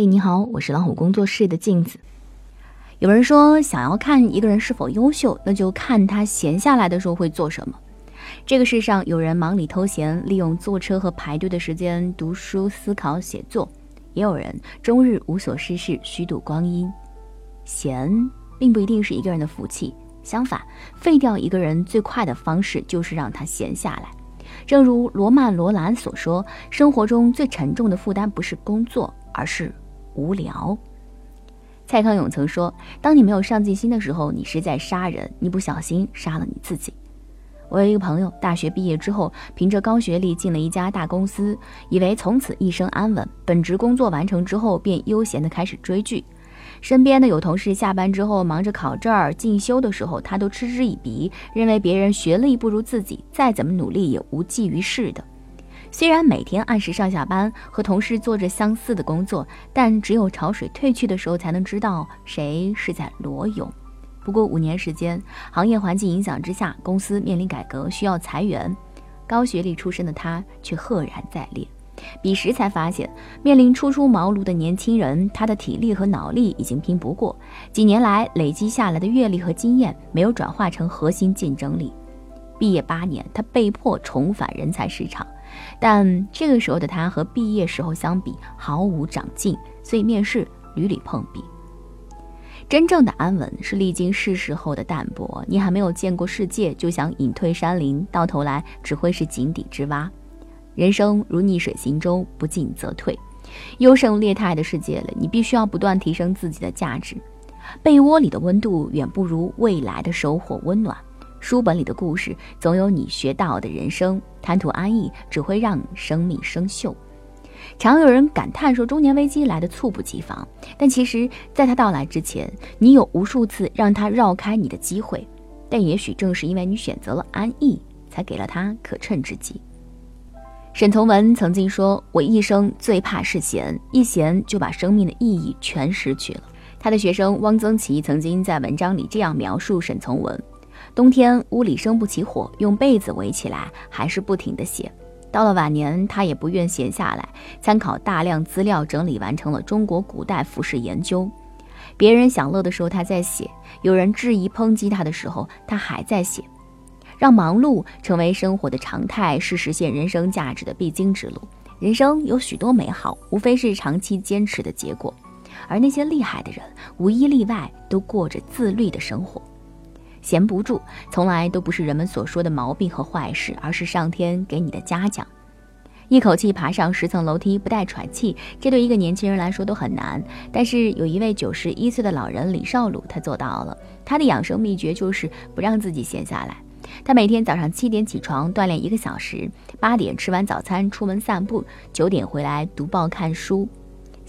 嘿，你好，我是老虎工作室的镜子。有人说，想要看一个人是否优秀，那就看他闲下来的时候会做什么。这个世上，有人忙里偷闲，利用坐车和排队的时间读书、思考、写作；也有人终日无所事事，虚度光阴。闲并不一定是一个人的福气，相反，废掉一个人最快的方式就是让他闲下来。正如罗曼·罗兰所说：“生活中最沉重的负担不是工作，而是无聊。”蔡康永曾说：“当你没有上进心的时候，你是在杀人，你不小心杀了你自己。”我有一个朋友，大学毕业之后，凭着高学历进了一家大公司，以为从此一生安稳。本职工作完成之后，便悠闲地开始追剧。身边的有同事下班之后忙着考证、进修的时候，他都嗤之以鼻，认为别人学历不如自己，再怎么努力也无济于事的。虽然每天按时上下班，和同事做着相似的工作，但只有潮水退去的时候，才能知道谁是在裸泳。不过五年时间，行业环境影响之下，公司面临改革，需要裁员。高学历出身的他却赫然在列。彼时才发现，面临初出茅庐的年轻人，他的体力和脑力已经拼不过。几年来累积下来的阅历和经验，没有转化成核心竞争力。毕业八年，他被迫重返人才市场，但这个时候的他和毕业时候相比毫无长进，所以面试屡屡碰壁。真正的安稳是历经世事后的淡泊。你还没有见过世界，就想隐退山林，到头来只会是井底之蛙。人生如逆水行舟，不进则退。优胜劣汰的世界里，你必须要不断提升自己的价值。被窝里的温度远不如未来的收获温暖。书本里的故事总有你学到的人生。贪图安逸，只会让生命生锈。常有人感叹说，中年危机来的猝不及防，但其实，在他到来之前，你有无数次让他绕开你的机会。但也许正是因为你选择了安逸，才给了他可乘之机。沈从文曾经说：“我一生最怕是闲，一闲就把生命的意义全失去了。”他的学生汪曾祺曾经在文章里这样描述沈从文：“冬天屋里生不起火，用被子围起来，还是不停地写。”到了晚年，他也不愿闲下来，参考大量资料整理完成了中国古代服饰研究。别人享乐的时候，他在写；有人质疑抨击他的时候，他还在写。让忙碌成为生活的常态，是实现人生价值的必经之路。人生有许多美好，无非是长期坚持的结果。而那些厉害的人，无一例外都过着自律的生活。闲不住，从来都不是人们所说的毛病和坏事，而是上天给你的嘉奖。一口气爬上十层楼梯不带喘气，这对一个年轻人来说都很难。但是有一位九十一岁的老人李少鲁，他做到了。他的养生秘诀就是不让自己闲下来。他每天早上七点起床锻炼一个小时，八点吃完早餐出门散步，九点回来读报看书。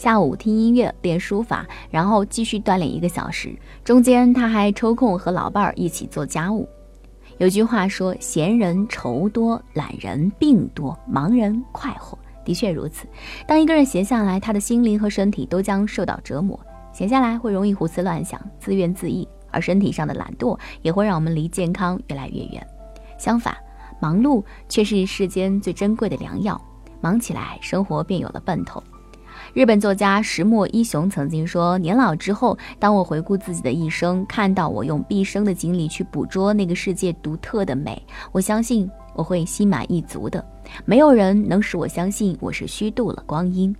下午听音乐练书法，然后继续锻炼一个小时。中间他还抽空和老伴儿一起做家务。有句话说：“闲人愁多，懒人病多，忙人快活。”的确如此。当一个人闲下来，他的心灵和身体都将受到折磨。闲下来会容易胡思乱想、自怨自艾，而身体上的懒惰也会让我们离健康越来越远。相反，忙碌却是世间最珍贵的良药。忙起来，生活便有了奔头。日本作家石墨一雄曾经说：“年老之后，当我回顾自己的一生，看到我用毕生的精力去捕捉那个世界独特的美，我相信我会心满意足的。没有人能使我相信我是虚度了光阴。”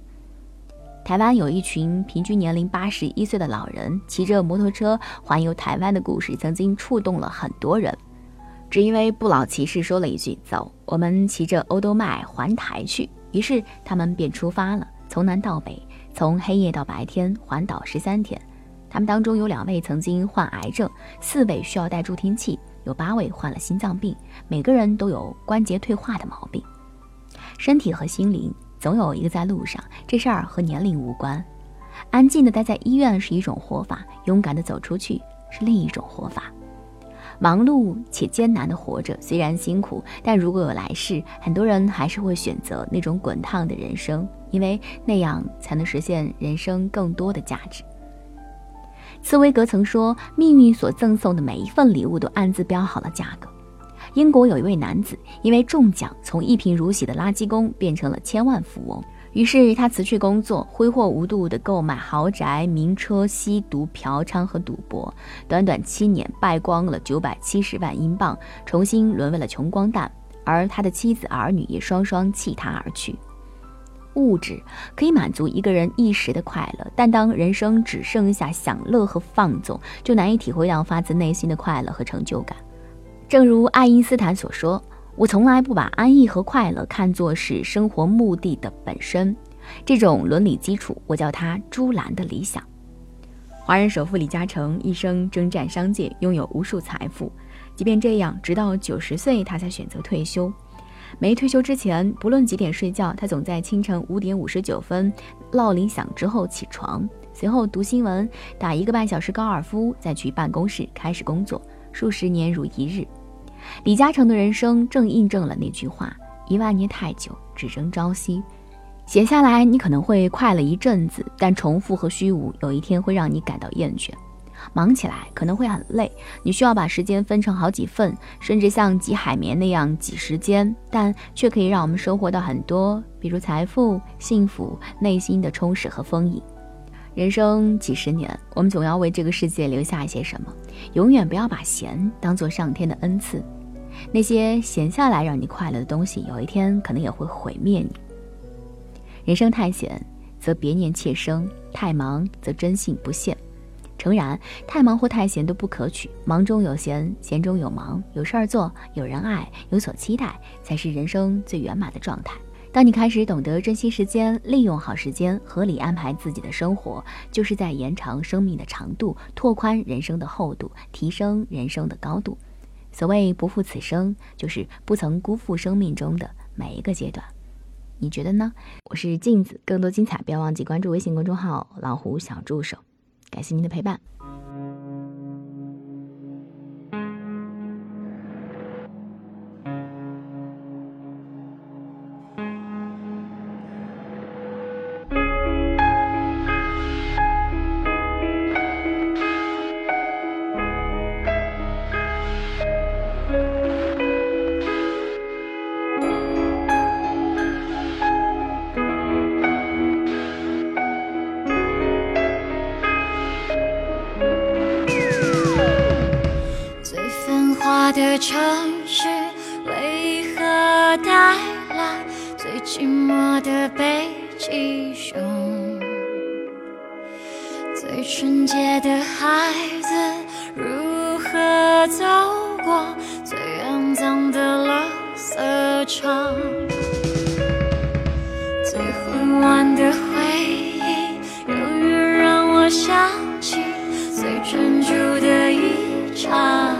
台湾有一群平均年龄八十一岁的老人骑着摩托车环游台湾的故事，曾经触动了很多人。只因为不老骑士说了一句：“走，我们骑着欧兜迈环台去。”于是他们便出发了。从南到北，从黑夜到白天，环岛十三天。他们当中有两位曾经患癌症，四位需要戴助听器，有八位患了心脏病，每个人都有关节退化的毛病。身体和心灵总有一个在路上，这事儿和年龄无关。安静的待在医院是一种活法，勇敢的走出去是另一种活法。忙碌且艰难的活着，虽然辛苦，但如果有来世，很多人还是会选择那种滚烫的人生，因为那样才能实现人生更多的价值。茨威格曾说：“命运所赠送的每一份礼物都暗自标好了价格。”英国有一位男子，因为中奖，从一贫如洗的垃圾工变成了千万富翁。于是他辞去工作，挥霍无度地购买豪宅、名车，吸毒、嫖娼和赌博，短短七年败光了九百七十万英镑，重新沦为了穷光蛋。而他的妻子儿女也双双弃他而去。物质可以满足一个人一时的快乐，但当人生只剩下享乐和放纵，就难以体会到发自内心的快乐和成就感。正如爱因斯坦所说：“我从来不把安逸和快乐看作是生活目的的本身，这种伦理基础，我叫它‘朱兰的理想’。”华人首富李嘉诚一生征战商界，拥有无数财富，即便这样，直到九十岁他才选择退休。没退休之前，不论几点睡觉，他总在清晨五点五十九分闹铃响之后起床，随后读新闻，打一个半小时高尔夫，再去办公室开始工作，数十年如一日。李嘉诚的人生正印证了那句话：一万年太久，只争朝夕。写下来，你可能会快乐一阵子，但重复和虚无有一天会让你感到厌倦。忙起来可能会很累，你需要把时间分成好几份，甚至像挤海绵那样挤时间，但却可以让我们收获到很多，比如财富、幸福、内心的充实和丰盈。人生几十年，我们总要为这个世界留下一些什么。永远不要把闲当做上天的恩赐，那些闲下来让你快乐的东西，有一天可能也会毁灭你。人生太闲，则别念妾生；太忙，则真性不现。诚然，太忙或太闲都不可取。忙中有闲，闲中有忙，有事儿做，有人爱，有所期待，才是人生最圆满的状态。当你开始懂得珍惜时间，利用好时间，合理安排自己的生活，就是在延长生命的长度，拓宽人生的厚度，提升人生的高度。所谓不负此生，就是不曾辜负生命中的每一个阶段。你觉得呢？我是镜子，更多精彩，不要忘记关注微信公众号“老虎小助手”。感谢您的陪伴。的城市为何带来最寂寞的北极熊？最纯洁的孩子如何走过最肮脏的垃圾场？最昏暗的回忆，永远让我想起最专注的一刹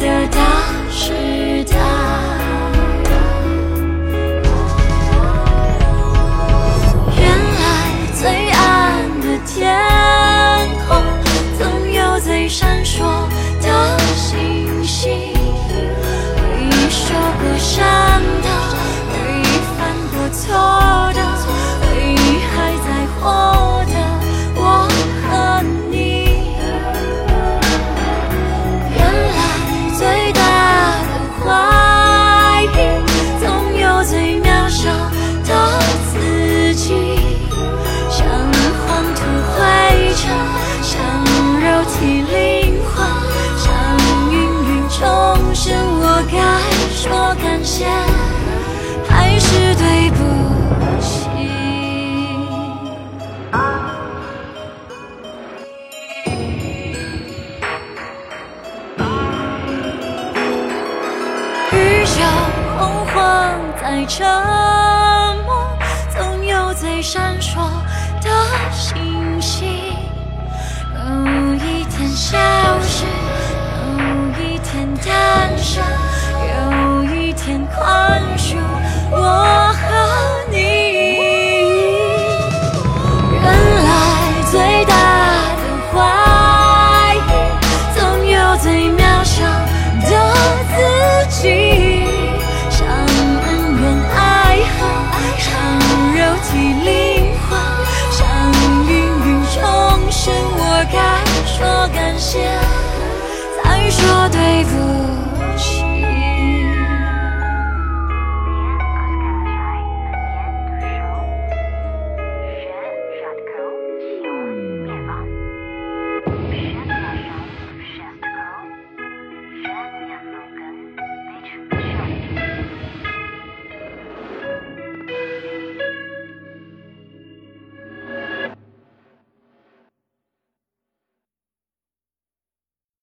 得到些，还是对不起。宇宙洪荒在沉默，总有最闪烁的星星，有一天消失，有一天诞生。宽恕我。